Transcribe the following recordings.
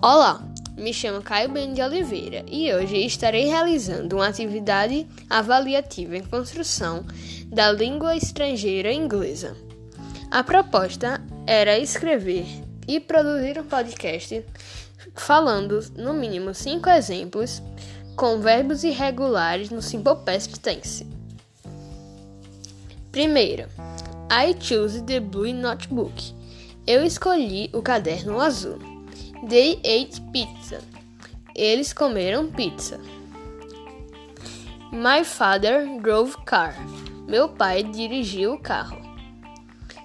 Olá, me chamo Caio Ben de Oliveira e hoje estarei realizando uma atividade avaliativa em construção da língua estrangeira inglesa. A proposta era escrever e produzir um podcast falando no mínimo cinco exemplos com verbos irregulares no simple past tense. Primeiro, I choose the blue notebook. Eu escolhi o caderno azul. They ate pizza. Eles comeram pizza. My father drove car. Meu pai dirigiu o carro.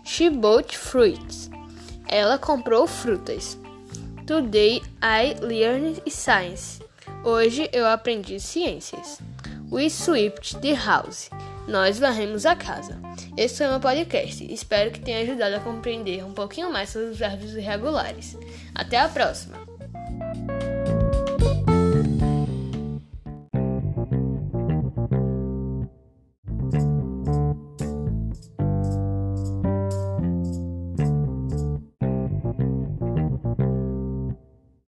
She bought fruits. Ela comprou frutas. Today I learned science. Hoje eu aprendi ciências. We swept the house. Nós varremos a casa. Esse foi meu podcast. Espero que tenha ajudado a compreender um pouquinho mais sobre os verbos irregulares. Até a próxima!